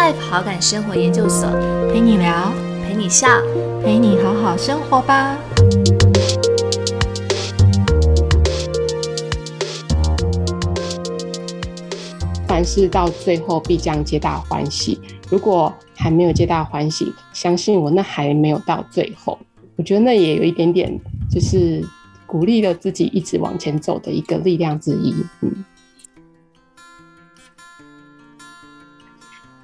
Life 好感生活研究所，陪你聊，陪你笑，陪你好好生活吧。凡事到最后必将皆大欢喜。如果还没有皆大欢喜，相信我，那还没有到最后。我觉得那也有一点点，就是鼓励了自己一直往前走的一个力量之一。嗯。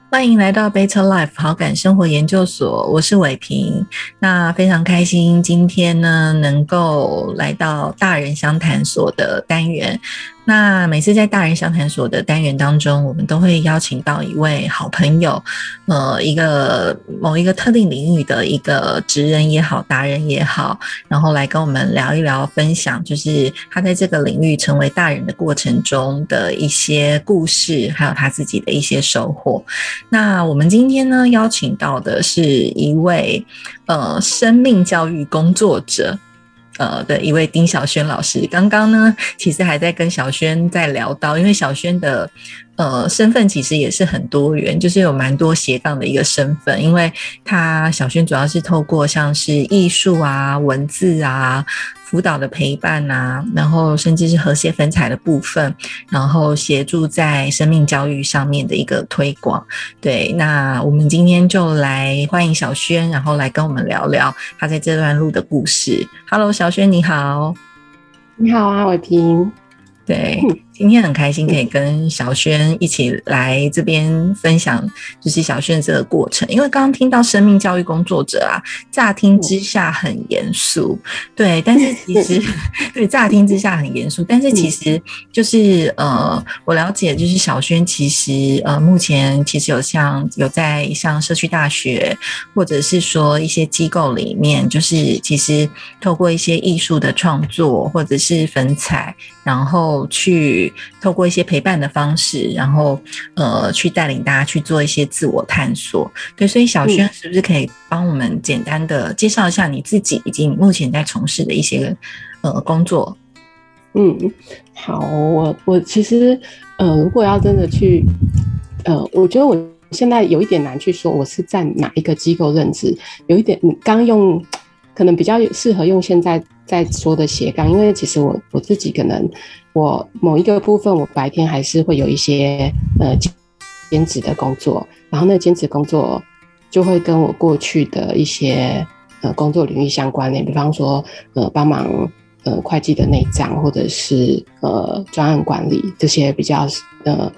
欢迎来到 Better Life 好感生活研究所，我是伟平。那非常开心，今天呢能够来到大人相谈所的单元。那每次在大人相谈所的单元当中，我们都会邀请到一位好朋友，呃，一个某一个特定领域的一个职人也好，达人也好，然后来跟我们聊一聊，分享就是他在这个领域成为大人的过程中的一些故事，还有他自己的一些收获。那我们今天呢，邀请到的是一位呃生命教育工作者。呃的一位丁小轩老师，刚刚呢，其实还在跟小轩在聊到，因为小轩的呃身份其实也是很多元，就是有蛮多斜杠的一个身份，因为他小轩主要是透过像是艺术啊、文字啊。辅导的陪伴啊，然后甚至是和谐粉彩的部分，然后协助在生命教育上面的一个推广。对，那我们今天就来欢迎小轩，然后来跟我们聊聊他在这段路的故事。Hello，小轩你好，你好啊，伟平。对。今天很开心可以跟小轩一起来这边分享，就是小轩这个过程。因为刚刚听到生命教育工作者啊，乍听之下很严肃，对，但是其实 对乍听之下很严肃，但是其实就是呃，我了解就是小轩其实呃，目前其实有像有在像社区大学或者是说一些机构里面，就是其实透过一些艺术的创作或者是粉彩，然后去。透过一些陪伴的方式，然后呃，去带领大家去做一些自我探索。对，所以小轩是不是可以帮我们简单的介绍一下你自己以及你目前在从事的一些呃工作？嗯，好，我我其实呃，如果要真的去呃，我觉得我现在有一点难去说我是在哪一个机构任职，有一点刚用可能比较适合用现在在说的斜杠，因为其实我我自己可能。我某一个部分，我白天还是会有一些呃兼职的工作，然后那兼职工作就会跟我过去的一些呃工作领域相关联，比方说呃帮忙呃会计的内账，或者是呃专案管理这些比较呃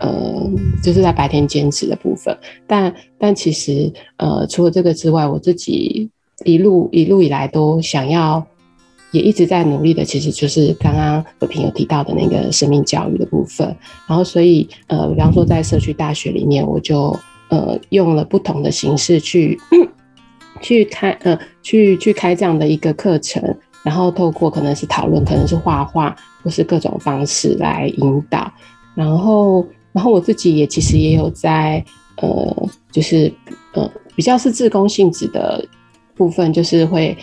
呃就是在白天兼职的部分。但但其实呃除了这个之外，我自己一路一路以来都想要。也一直在努力的，其实就是刚刚伟平有提到的那个生命教育的部分。然后，所以呃，比方说在社区大学里面，我就呃用了不同的形式去 去开呃去去开这样的一个课程，然后透过可能是讨论，可能是画画，或是各种方式来引导。然后，然后我自己也其实也有在呃，就是呃比较是自工性质的部分，就是会。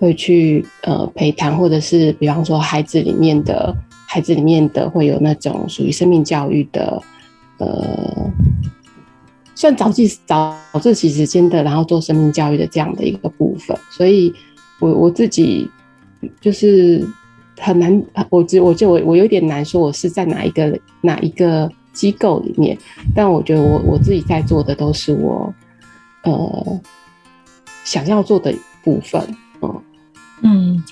会去呃陪谈，或者是比方说孩子里面的孩子里面的会有那种属于生命教育的呃，算早自早自习时间的，然后做生命教育的这样的一个部分。所以，我我自己就是很难，我我我就我我有点难说我是在哪一个哪一个机构里面，但我觉得我我自己在做的都是我呃想要做的部分，嗯。嗯，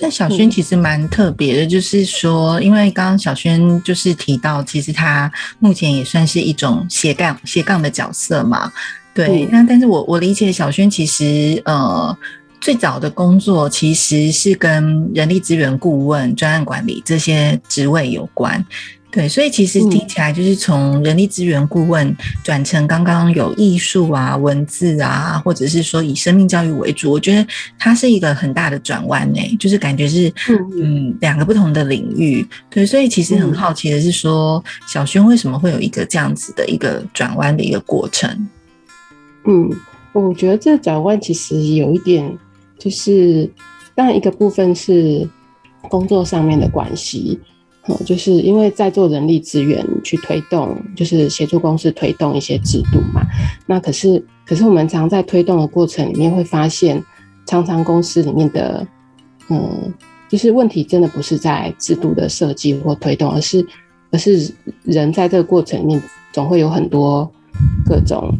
那小轩其实蛮特别的，就是说，因为刚刚小轩就是提到，其实他目前也算是一种斜杠斜杠的角色嘛。对，那但是我我理解小轩其实呃最早的工作其实是跟人力资源顾问、专案管理这些职位有关。对，所以其实听起来就是从人力资源顾问转成刚刚有艺术啊、文字啊，或者是说以生命教育为主，我觉得它是一个很大的转弯呢，就是感觉是嗯两个不同的领域。对，所以其实很好奇的是说，小轩为什么会有一个这样子的一个转弯的一个过程？嗯，我觉得这转弯其实有一点，就是当然一个部分是工作上面的关系。嗯，就是因为在做人力资源去推动，就是协助公司推动一些制度嘛。那可是，可是我们常在推动的过程里面会发现，常常公司里面的，嗯，就是问题真的不是在制度的设计或推动，而是，而是人在这个过程里面总会有很多各种，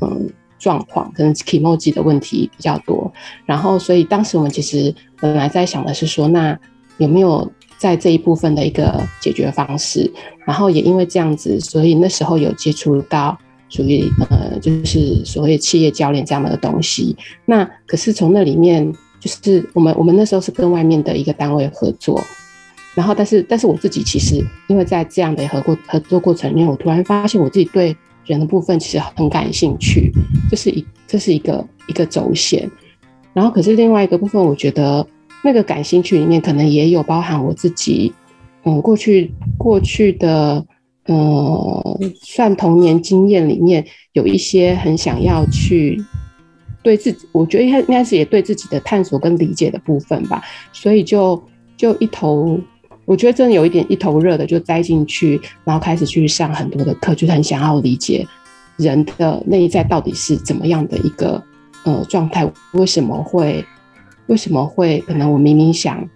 嗯，状况，可能 emoji 的问题比较多。然后，所以当时我们其实本来在想的是说，那有没有？在这一部分的一个解决方式，然后也因为这样子，所以那时候有接触到属于呃，就是所谓企业教练这样的东西。那可是从那里面，就是我们我们那时候是跟外面的一个单位合作，然后但是但是我自己其实因为在这样的合过合作过程里面，我突然发现我自己对人的部分其实很感兴趣，这是一这是一个一个轴线。然后可是另外一个部分，我觉得。那个感兴趣里面可能也有包含我自己，嗯，过去过去的，呃，算童年经验里面有一些很想要去对自己，我觉得应该应该是也对自己的探索跟理解的部分吧，所以就就一头，我觉得真的有一点一头热的就栽进去，然后开始去上很多的课，就是很想要理解人的内在到底是怎么样的一个呃状态，为什么会。为什么会可能我明明想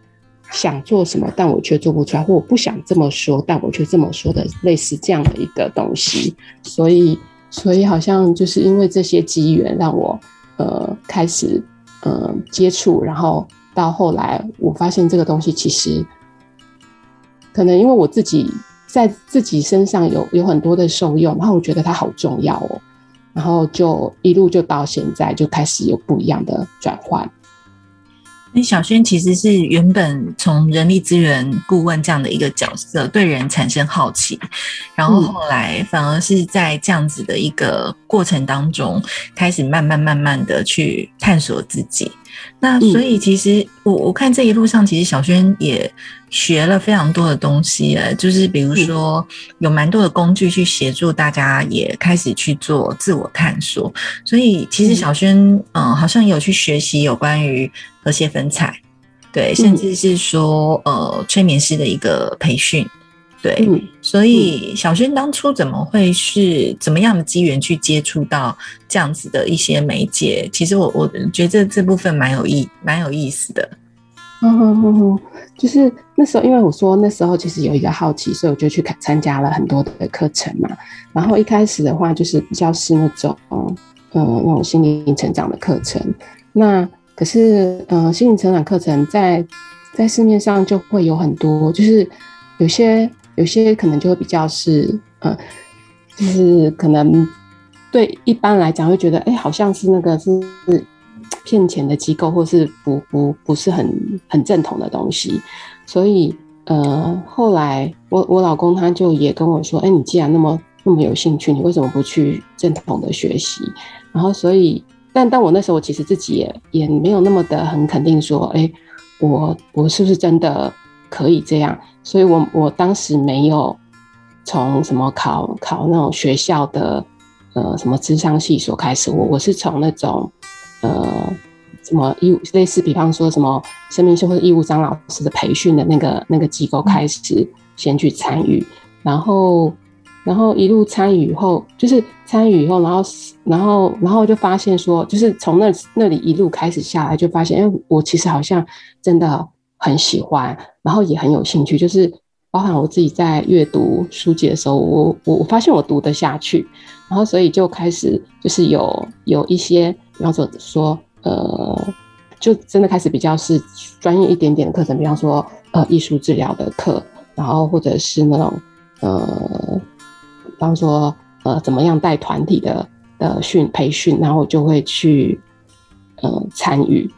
想做什么，但我却做不出来，或我不想这么说，但我却这么说的，类似这样的一个东西。所以，所以好像就是因为这些机缘，让我呃开始呃接触，然后到后来，我发现这个东西其实可能因为我自己在自己身上有有很多的受用，然后我觉得它好重要哦，然后就一路就到现在就开始有不一样的转换。那小轩其实是原本从人力资源顾问这样的一个角色，对人产生好奇，然后后来反而是在这样子的一个过程当中，开始慢慢慢慢的去探索自己。那所以其实我我看这一路上，其实小轩也学了非常多的东西呃，就是比如说有蛮多的工具去协助大家，也开始去做自我探索。所以其实小轩嗯，好像有去学习有关于和谐分彩，对，甚至是说呃催眠师的一个培训。对，所以小轩当初怎么会是怎么样的机缘去接触到这样子的一些媒介？其实我我觉得这部分蛮有意蛮有意思的。嗯哼哼哼，就是那时候，因为我说那时候其实有一个好奇，所以我就去看参加了很多的课程嘛。然后一开始的话，就是比较是那种嗯那种心灵成长的课程。那可是嗯心灵成长课程在在市面上就会有很多，就是有些。有些可能就会比较是，呃，就是可能对一般来讲会觉得，哎，好像是那个是 骗钱的机构，或是不不不是很很正统的东西。所以，呃，后来我我老公他就也跟我说，哎，你既然那么那么有兴趣，你为什么不去正统的学习？然后，所以，但但我那时候其实自己也也没有那么的很肯定说，哎，我我是不是真的？可以这样，所以我我当时没有从什么考考那种学校的呃什么智商系所开始，我我是从那种呃什么义务类似，比方说什么生命修或者义务张老师的培训的那个那个机构开始先去参与，然后然后一路参与以后，就是参与以后，然后然后然后就发现说，就是从那那里一路开始下来，就发现，哎，我其实好像真的。很喜欢，然后也很有兴趣，就是包含我自己在阅读书籍的时候，我我我发现我读得下去，然后所以就开始就是有有一些，比方说说呃，就真的开始比较是专业一点点的课程，比方说呃艺术治疗的课，然后或者是那种呃，比方说呃怎么样带团体的的训培训，然后我就会去呃参与。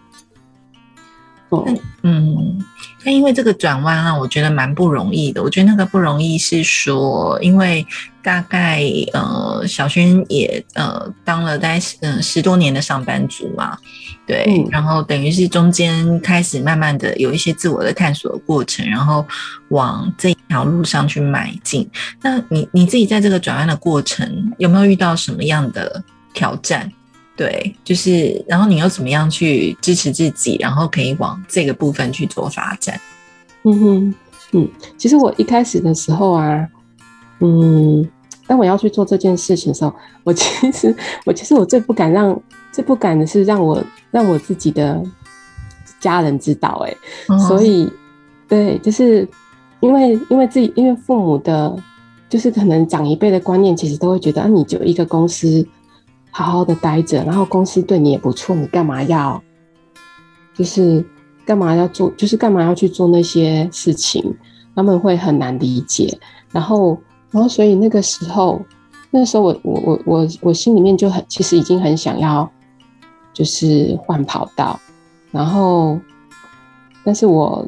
嗯，那因为这个转弯啊，我觉得蛮不容易的。我觉得那个不容易是说，因为大概呃，小轩也呃当了大概嗯。十多年的上班族嘛，对，然后等于是中间开始慢慢的有一些自我的探索的过程，然后往这条路上去迈进。那你你自己在这个转弯的过程，有没有遇到什么样的挑战？对，就是，然后你又怎么样去支持自己，然后可以往这个部分去做发展？嗯哼，嗯，其实我一开始的时候啊，嗯，当我要去做这件事情的时候，我其实我其实我最不敢让最不敢的是让我让我自己的家人知道，哎，所以对，就是因为因为自己因为父母的，就是可能长一辈的观念，其实都会觉得啊，你就一个公司好好的待着，然后公司对你也不错，你干嘛要就是。干嘛要做？就是干嘛要去做那些事情？他们会很难理解。然后，然后，所以那个时候，那时候我我我我我心里面就很，其实已经很想要，就是换跑道。然后，但是我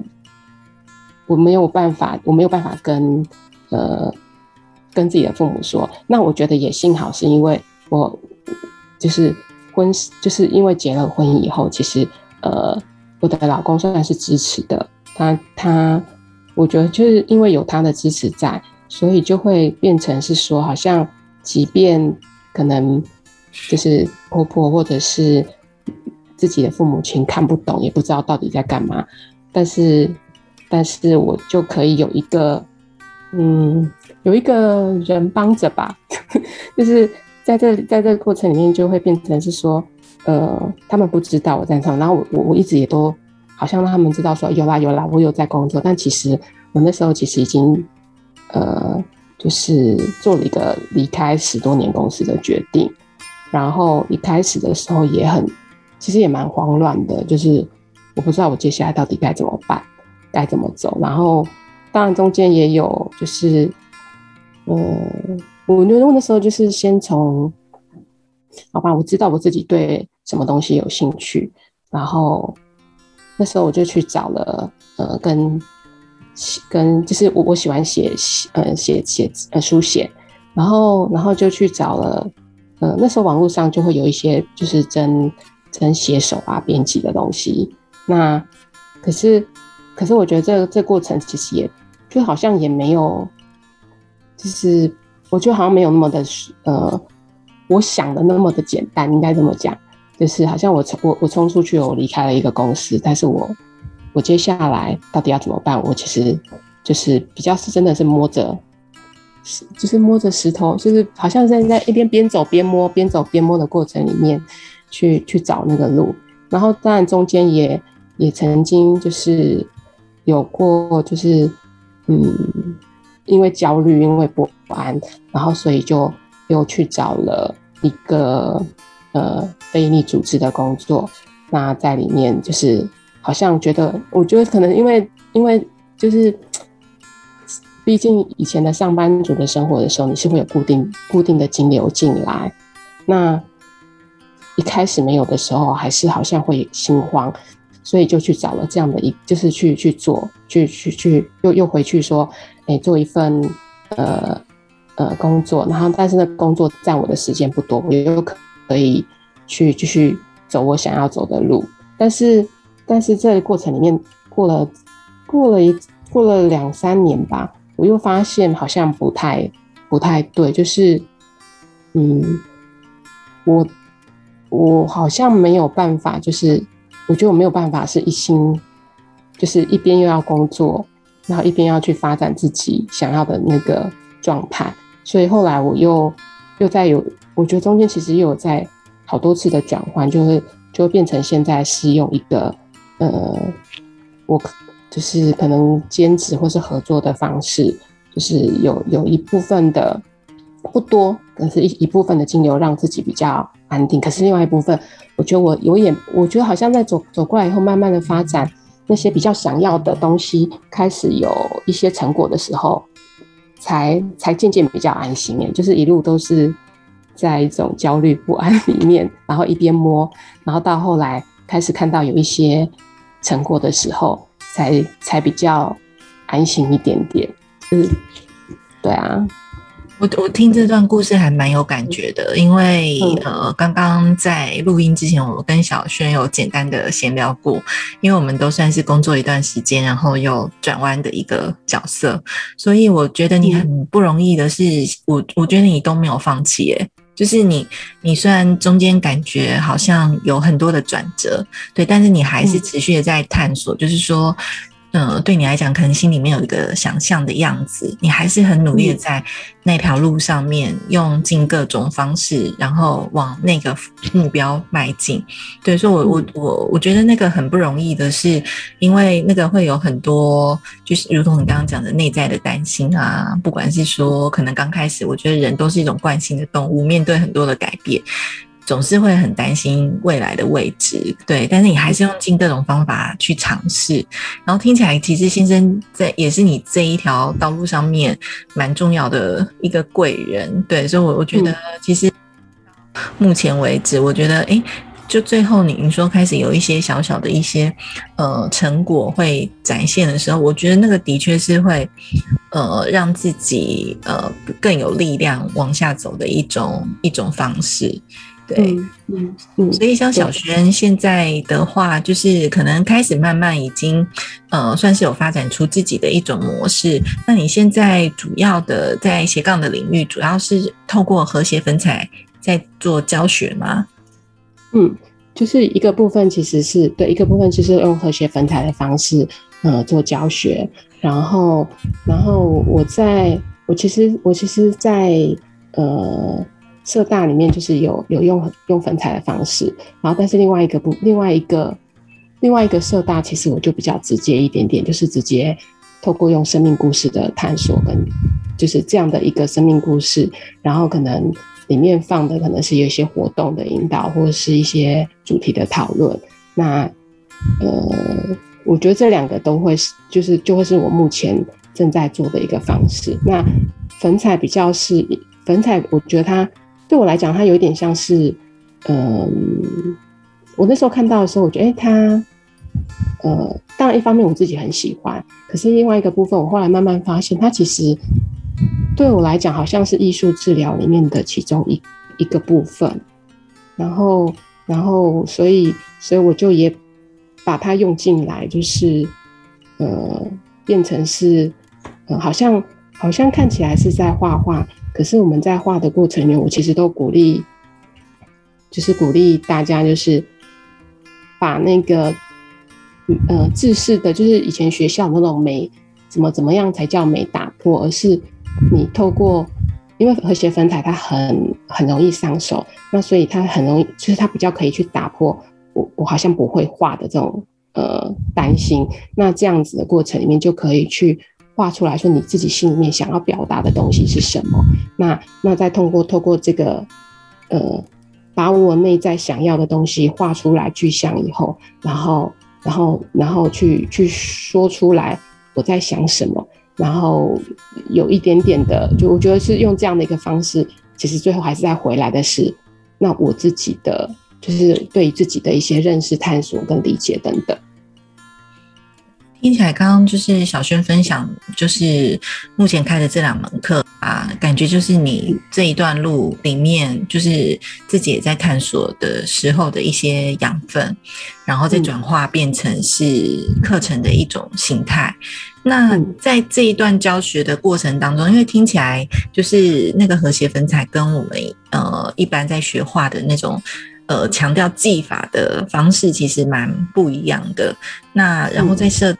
我没有办法，我没有办法跟呃跟自己的父母说。那我觉得也幸好是因为我就是婚，就是因为结了婚以后，其实呃。我的老公算是支持的，他他，我觉得就是因为有他的支持在，所以就会变成是说，好像即便可能就是婆婆或者是自己的父母亲看不懂，也不知道到底在干嘛，但是但是我就可以有一个嗯，有一个人帮着吧，就是在这在这个过程里面就会变成是说。呃，他们不知道我在唱，然后我我我一直也都好像让他们知道说有啦有啦，我有在工作，但其实我那时候其实已经呃，就是做了一个离开十多年公司的决定，然后一开始的时候也很，其实也蛮慌乱的，就是我不知道我接下来到底该怎么办，该怎么走，然后当然中间也有就是，嗯，我觉得那时候就是先从。好吧，我知道我自己对什么东西有兴趣，然后那时候我就去找了，呃，跟跟就是我我喜欢写呃写写呃书写，然后然后就去找了，呃那时候网络上就会有一些就是真真写手啊编辑的东西，那可是可是我觉得这这过程其实也就好像也没有，就是我觉得好像没有那么的呃。我想的那么的简单，应该这么讲，就是好像我冲我我冲出去，我离开了一个公司，但是我我接下来到底要怎么办？我其实就是比较是真的是摸着，就是摸着石头，就是好像在在一边边走边摸，边走边摸的过程里面去去找那个路。然后当然中间也也曾经就是有过，就是嗯，因为焦虑，因为不安，然后所以就。又去找了一个呃非营利组织的工作，那在里面就是好像觉得，我觉得可能因为因为就是，毕竟以前的上班族的生活的时候，你是会有固定固定的金流进来，那一开始没有的时候，还是好像会心慌，所以就去找了这样的一，就是去去做，去去去又又回去说，哎，做一份呃。呃，工作，然后但是那工作占我的时间不多，我又可可以去继续走我想要走的路。但是，但是这个过程里面过了过了一过了两三年吧，我又发现好像不太不太对，就是嗯，我我好像没有办法，就是我觉得我没有办法是一心，就是一边又要工作，然后一边要去发展自己想要的那个状态。所以后来我又又在有，我觉得中间其实又有在好多次的转换，就是就变成现在是用一个呃，我就是可能兼职或是合作的方式，就是有有一部分的不多，可是一一部分的金流让自己比较安定。可是另外一部分，我觉得我有点，我觉得好像在走走过来以后，慢慢的发展那些比较想要的东西，开始有一些成果的时候。才才渐渐比较安心耶，就是一路都是在一种焦虑不安里面，然后一边摸，然后到后来开始看到有一些成果的时候，才才比较安心一点点。嗯，对啊。我我听这段故事还蛮有感觉的，因为呃，刚刚在录音之前，我跟小轩有简单的闲聊过，因为我们都算是工作一段时间，然后又转弯的一个角色，所以我觉得你很不容易的是，我我觉得你都没有放弃，诶，就是你你虽然中间感觉好像有很多的转折，对，但是你还是持续的在探索，就是说。呃，对你来讲，可能心里面有一个想象的样子，你还是很努力的在那条路上面，用尽各种方式，然后往那个目标迈进。对，所以，我我我我觉得那个很不容易的是，因为那个会有很多，就是如同你刚刚讲的内在的担心啊，不管是说可能刚开始，我觉得人都是一种惯性的动物，面对很多的改变。总是会很担心未来的位置，对，但是你还是用尽各种方法去尝试，然后听起来其实先生在也是你这一条道路上面蛮重要的一个贵人，对，所以，我我觉得其实目前为止，我觉得，哎，就最后你说开始有一些小小的一些呃成果会展现的时候，我觉得那个的确是会呃让自己呃更有力量往下走的一种一种方式。对，嗯嗯，所以像小轩现在的话，就是可能开始慢慢已经，呃，算是有发展出自己的一种模式。那你现在主要的在斜杠的领域，主要是透过和谐粉彩在做教学吗？嗯，就是一个部分，其实是对一个部分，就是用和谐粉彩的方式，呃，做教学。然后，然后我在，我其实，我其实，在呃。色大里面就是有有用用粉彩的方式，然后但是另外一个不另外一个另外一个色大，其实我就比较直接一点点，就是直接透过用生命故事的探索跟就是这样的一个生命故事，然后可能里面放的可能是有一些活动的引导或者是一些主题的讨论。那呃，我觉得这两个都会是就是就会是我目前正在做的一个方式。那粉彩比较是粉彩，我觉得它。对我来讲，它有一点像是，嗯，我那时候看到的时候，我觉得，哎，它，呃，当然一方面我自己很喜欢，可是另外一个部分，我后来慢慢发现，它其实对我来讲，好像是艺术治疗里面的其中一一个部分。然后，然后，所以，所以我就也把它用进来，就是，呃，变成是，呃，好像，好像看起来是在画画。可是我们在画的过程里，我其实都鼓励，就是鼓励大家，就是把那个呃自视的，就是以前学校那种美，怎么怎么样才叫美打破，而是你透过，因为和谐粉彩它很很容易上手，那所以它很容易，就是它比较可以去打破我我好像不会画的这种呃担心，那这样子的过程里面就可以去。画出来说你自己心里面想要表达的东西是什么？那那再通过透过这个，呃，把我内在想要的东西画出来具象以后，然后然后然后去去说出来我在想什么，然后有一点点的，就我觉得是用这样的一个方式，其实最后还是在回来的是，那我自己的就是对自己的一些认识、探索跟理解等等。听起来，刚刚就是小轩分享，就是目前开的这两门课啊，感觉就是你这一段路里面，就是自己也在探索的时候的一些养分，然后再转化变成是课程的一种形态。那在这一段教学的过程当中，因为听起来就是那个和谐粉彩跟我们呃一般在学画的那种。呃，强调技法的方式其实蛮不一样的。那然后在社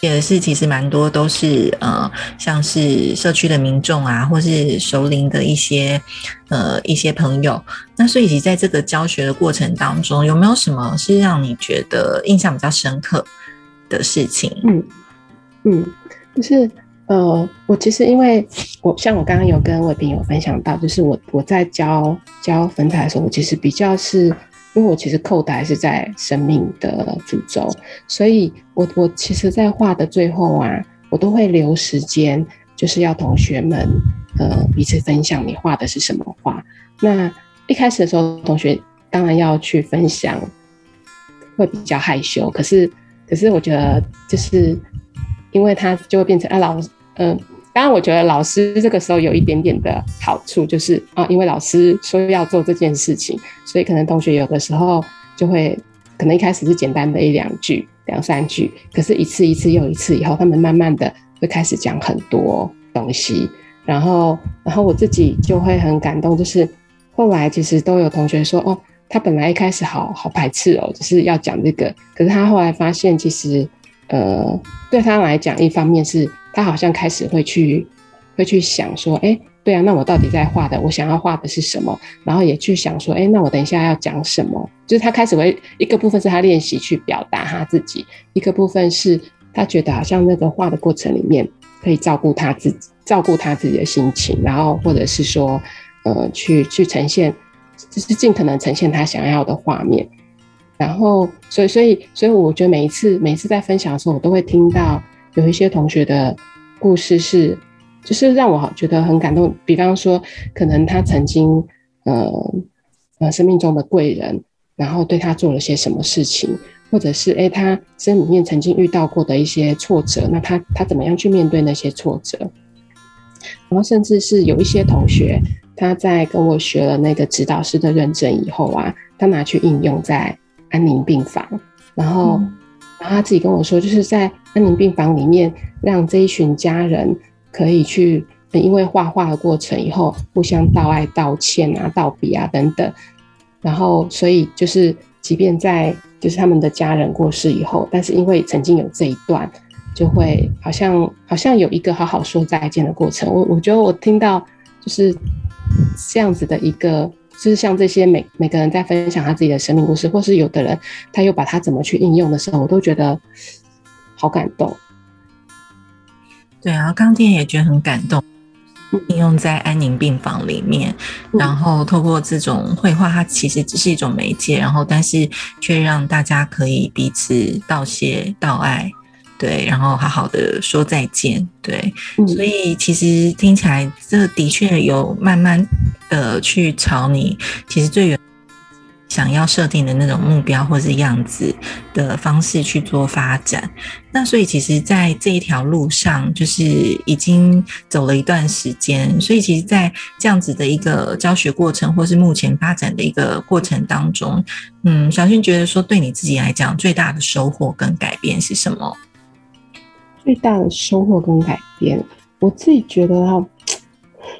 也是其实蛮多都是呃，像是社区的民众啊，或是熟龄的一些呃一些朋友。那所以在这个教学的过程当中，有没有什么是让你觉得印象比较深刻的事情？嗯嗯，就是。呃，我其实因为我像我刚刚有跟伟平有分享到，就是我我在教教粉彩的时候，我其实比较是，因为我其实扣的还是在生命的主轴，所以我我其实，在画的最后啊，我都会留时间，就是要同学们呃彼此分享你画的是什么画。那一开始的时候，同学当然要去分享，会比较害羞，可是可是我觉得就是因为他就会变成啊老师。嗯，当然，我觉得老师这个时候有一点点的好处，就是啊，因为老师说要做这件事情，所以可能同学有的时候就会，可能一开始是简单的一两句、两三句，可是一次一次又一次以后，他们慢慢的会开始讲很多东西，然后，然后我自己就会很感动，就是后来其实都有同学说，哦，他本来一开始好好排斥哦，就是要讲这个，可是他后来发现其实。呃，对他来讲，一方面是他好像开始会去会去想说，哎，对啊，那我到底在画的，我想要画的是什么？然后也去想说，哎，那我等一下要讲什么？就是他开始会一个部分是他练习去表达他自己，一个部分是他觉得好像那个画的过程里面可以照顾他自己，照顾他自己的心情，然后或者是说，呃，去去呈现，就是尽可能呈现他想要的画面。然后，所以，所以，所以，我觉得每一次，每一次在分享的时候，我都会听到有一些同学的故事，是，就是让我觉得很感动。比方说，可能他曾经，呃，呃，生命中的贵人，然后对他做了些什么事情，或者是，哎，他生里面曾经遇到过的一些挫折，那他他怎么样去面对那些挫折？然后，甚至是有一些同学，他在跟我学了那个指导师的认证以后啊，他拿去应用在。安宁病房，然后，然后他自己跟我说，就是在安宁病房里面，让这一群家人可以去，因为画画的过程以后，互相道爱、道歉啊、道别啊等等，然后，所以就是，即便在就是他们的家人过世以后，但是因为曾经有这一段，就会好像好像有一个好好说再见的过程。我我觉得我听到就是这样子的一个。就是像这些每每个人在分享他自己的生命故事，或是有的人他又把他怎么去应用的时候，我都觉得好感动。对啊，刚天也觉得很感动，应用在安宁病房里面，然后透过这种绘画，它其实只是一种媒介，然后但是却让大家可以彼此道谢道爱。对，然后好好的说再见。对，所以其实听起来，这的确有慢慢的去朝你其实最原想要设定的那种目标或是样子的方式去做发展。那所以其实，在这一条路上，就是已经走了一段时间。所以其实，在这样子的一个教学过程，或是目前发展的一个过程当中，嗯，小新觉得说，对你自己来讲，最大的收获跟改变是什么？最大的收获跟改变，我自己觉得啊，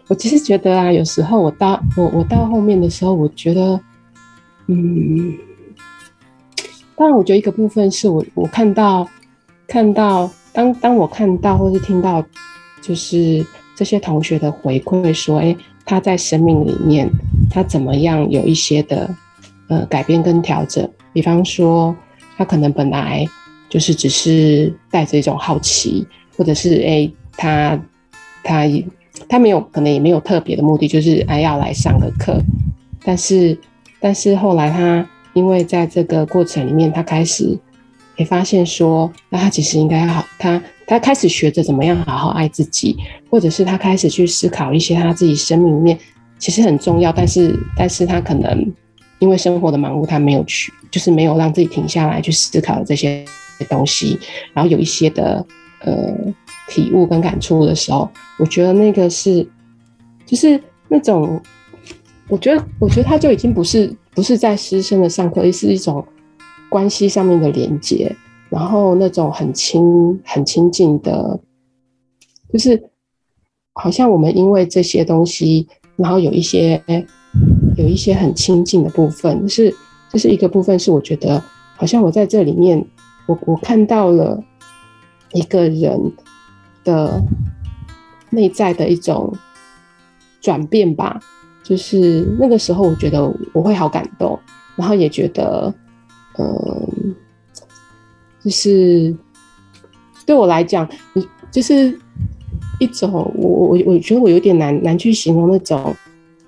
我其实觉得啊，有时候我到我我到后面的时候，我觉得，嗯，当然，我觉得一个部分是我我看到看到当当我看到或是听到，就是这些同学的回馈说，哎，他在生命里面他怎么样有一些的呃改变跟调整，比方说他可能本来。就是只是带着一种好奇，或者是哎，他他他没有可能也没有特别的目的，就是哎要来上个课。但是但是后来他因为在这个过程里面，他开始也发现说，那他其实应该好，他他开始学着怎么样好好爱自己，或者是他开始去思考一些他自己生命里面其实很重要，但是但是他可能因为生活的忙碌，他没有去，就是没有让自己停下来去思考这些。东西，然后有一些的呃体悟跟感触的时候，我觉得那个是，就是那种，我觉得，我觉得他就已经不是不是在师生的上课，而是一种关系上面的连接，然后那种很亲很亲近的，就是好像我们因为这些东西，然后有一些有一些很亲近的部分，是这是一个部分，是我觉得好像我在这里面。我我看到了一个人的内在的一种转变吧，就是那个时候，我觉得我会好感动，然后也觉得，嗯，就是对我来讲，你就是一种我我我觉得我有点难难去形容那种，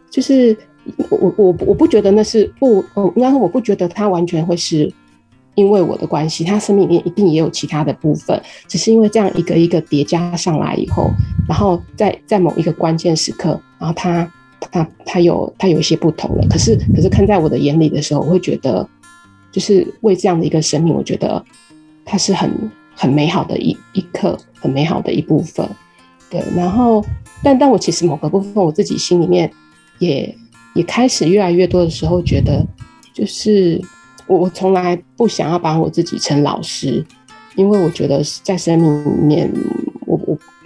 就是我我我不觉得那是不，嗯应该说我不觉得他完全会是。因为我的关系，他生命里面一定也有其他的部分，只是因为这样一个一个叠加上来以后，然后在在某一个关键时刻，然后他他他有他有一些不同了。可是可是看在我的眼里的时候，我会觉得，就是为这样的一个生命，我觉得它是很很美好的一一刻，很美好的一部分。对，然后但但我其实某个部分，我自己心里面也也开始越来越多的时候，觉得就是。我我从来不想要把我自己称老师，因为我觉得在生命里面，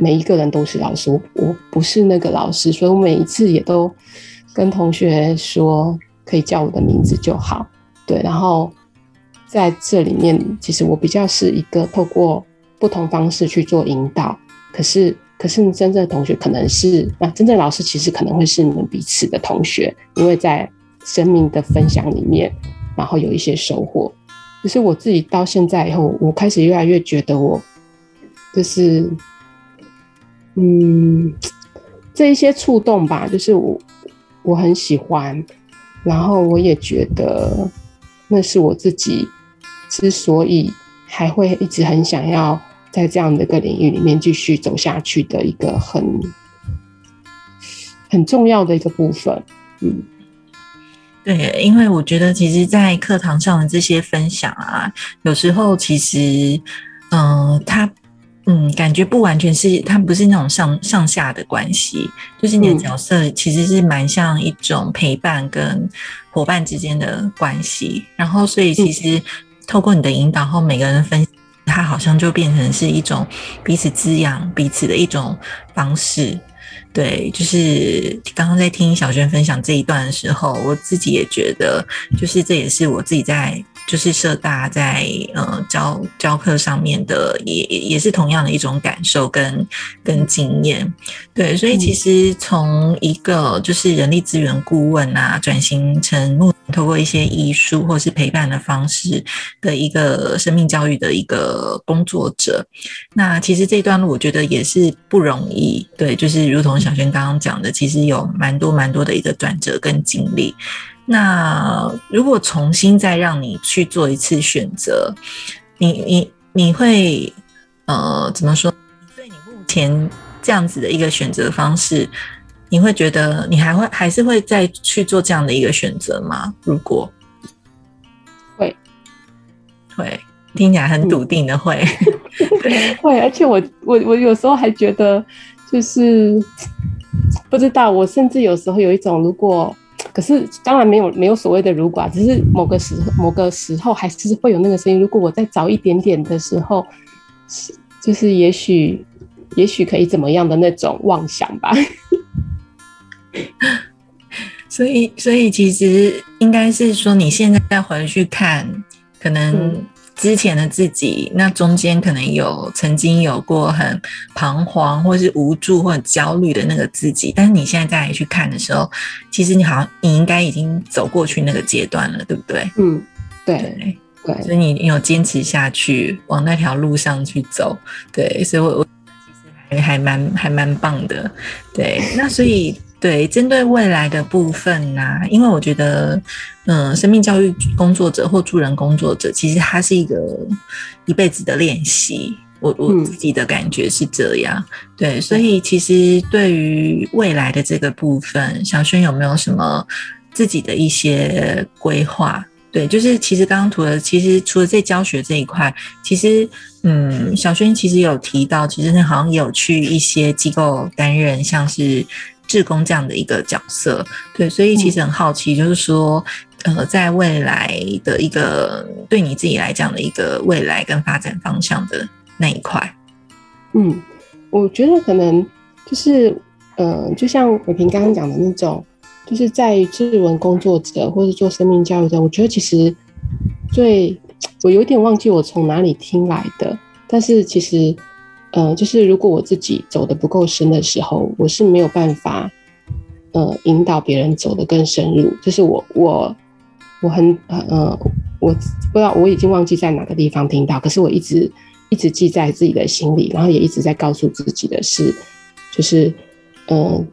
每一个人都是老师，我我不是那个老师，所以我每一次也都跟同学说，可以叫我的名字就好。对，然后在这里面，其实我比较是一个透过不同方式去做引导，可是可是真正的同学可能是啊，真正老师其实可能会是你们彼此的同学，因为在生命的分享里面，然后有一些收获。可是我自己到现在以后，我开始越来越觉得我就是嗯这一些触动吧，就是我我很喜欢，然后我也觉得那是我自己之所以还会一直很想要在这样的一个领域里面继续走下去的一个很很重要的一个部分，嗯。对，因为我觉得，其实，在课堂上的这些分享啊，有时候其实，嗯，他，嗯，感觉不完全是，他不是那种上上下的关系，就是你的角色其实是蛮像一种陪伴跟伙伴之间的关系。然后，所以其实透过你的引导后，每个人分，他好像就变成是一种彼此滋养彼此的一种方式。对，就是刚刚在听小轩分享这一段的时候，我自己也觉得，就是这也是我自己在。就是社大在呃教教课上面的，也也是同样的一种感受跟跟经验，对，所以其实从一个就是人力资源顾问啊，转型成目透过一些艺术或是陪伴的方式的一个生命教育的一个工作者，那其实这段路我觉得也是不容易，对，就是如同小轩刚刚讲的，其实有蛮多蛮多的一个转折跟经历。那如果重新再让你去做一次选择，你你你会呃怎么说？对你目前这样子的一个选择方式，你会觉得你还会还是会再去做这样的一个选择吗？如果会会听起来很笃定的会，对 会，而且我我我有时候还觉得就是不知道，我甚至有时候有一种如果。可是当然没有没有所谓的如果啊，只是某个时某个时候还是会有那个声音。如果我再早一点点的时候，是就是也许也许可以怎么样的那种妄想吧。所以所以其实应该是说，你现在再回去看，可能。之前的自己，那中间可能有曾经有过很彷徨，或是无助，或者焦虑的那个自己，但是你现在再去看的时候，其实你好像你应该已经走过去那个阶段了，对不对？嗯，对对，所以你有坚持下去，往那条路上去走，对，所以我我其实还还蛮还蛮棒的，对，那所以。对，针对未来的部分呢，因为我觉得，嗯，生命教育工作者或助人工作者，其实它是一个一辈子的练习。我我自己的感觉是这样。对，所以其实对于未来的这个部分，小轩有没有什么自己的一些规划？对，就是其实刚刚除了其实除了在教学这一块，其实嗯，小轩其实有提到，其实他好像有去一些机构担任，像是。志工这样的一个角色，对，所以其实很好奇，就是说，呃，在未来的一个对你自己来讲的一个未来跟发展方向的那一块，嗯，我觉得可能就是，呃，就像伟平刚刚讲的那种，就是在志文工作者或者做生命教育的，我觉得其实最我有点忘记我从哪里听来的，但是其实。呃，就是如果我自己走的不够深的时候，我是没有办法，呃，引导别人走得更深入。就是我我我很呃，我不知道我已经忘记在哪个地方听到，可是我一直一直记在自己的心里，然后也一直在告诉自己的是，就是呃，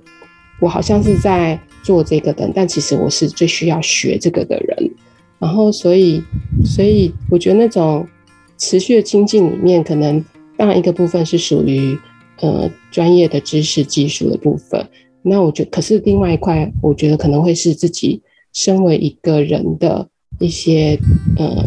我好像是在做这个的，但其实我是最需要学这个的人。然后，所以所以我觉得那种持续的亲近里面，可能。当然，一个部分是属于呃专业的知识技术的部分。那我觉，可是另外一块，我觉得可能会是自己身为一个人的一些呃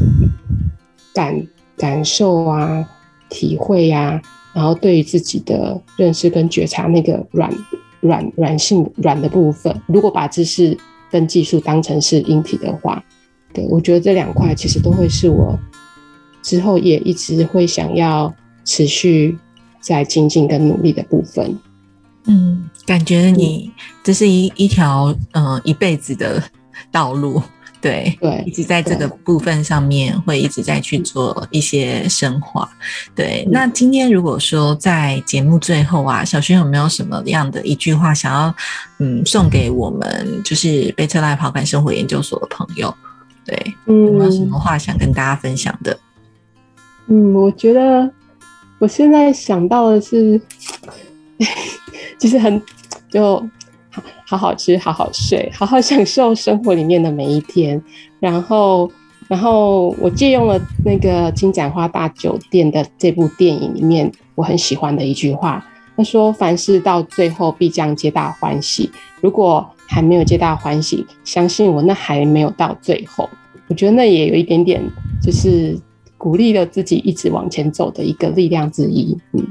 感感受啊、体会呀，然后对于自己的认识跟觉察那个软软软性软的部分，如果把知识跟技术当成是硬体的话，对我觉得这两块其实都会是我之后也一直会想要。持续在精进跟努力的部分，嗯，感觉你这是一一条嗯一辈子的道路，对对一直在这个部分上面会一直在去做一些深化。对，嗯那今天如果说在节目最后啊，小轩有没有什么样的一句话想要嗯送给我们就是贝特赖跑感生活研究所的朋友？对，有没有什嗯么话想跟大家分享的？嗯，我觉得我现在想到的是，其实很就好好好吃，好好睡，好好享受生活里面的每一天。然后，然后我借用了那个金盏花大酒店的这部电影里面我很喜欢的一句话，他说：“凡事到最后必将皆大欢喜。如果还没有皆大欢喜，相信我，那还没有到最后。”我觉得那也有一点点就是。鼓励了自己一直往前走的一个力量之一。嗯，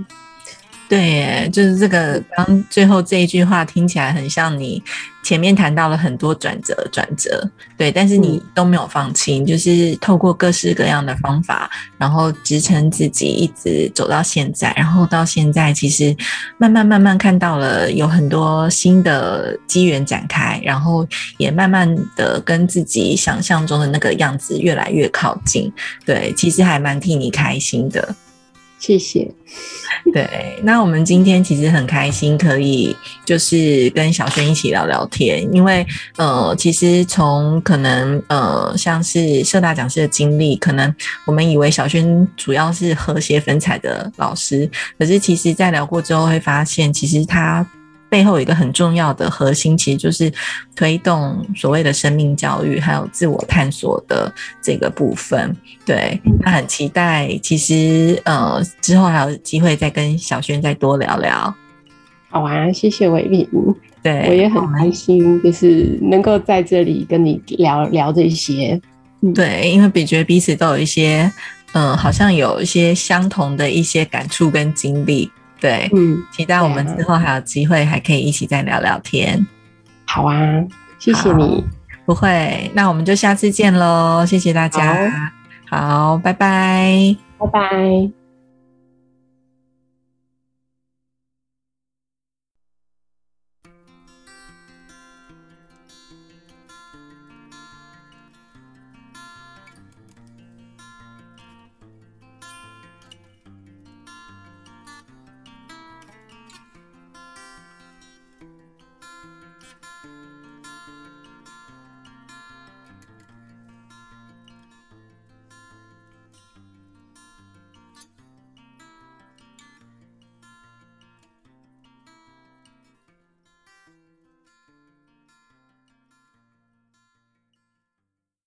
对耶，就是这个刚最后这一句话听起来很像你前面谈到了很多转折，转折，对，但是你都没有放弃，你就是透过各式各样的方法，然后支撑自己一直走到现在，然后到现在其实慢慢慢慢看到了有很多新的机缘展开，然后也慢慢的跟自己想象中的那个样子越来越靠近，对，其实还蛮替你开心的。谢谢。对，那我们今天其实很开心，可以就是跟小轩一起聊聊天，因为呃，其实从可能呃像是社大讲师的经历，可能我们以为小轩主要是和谐粉彩的老师，可是其实在聊过之后会发现，其实他。背后有一个很重要的核心，其实就是推动所谓的生命教育，还有自我探索的这个部分。对，那很期待，其实呃之后还有机会再跟小轩再多聊聊。好啊，谢谢伟丽，对，我也很开心，就是能够在这里跟你聊聊这些。对，因为比觉得彼此都有一些，嗯、好像有一些相同的一些感触跟经历。对，嗯，期待我们之后还有机会，还可以一起再聊聊天。好啊，谢谢你。不会，那我们就下次见喽，谢谢大家。好，拜拜，拜拜。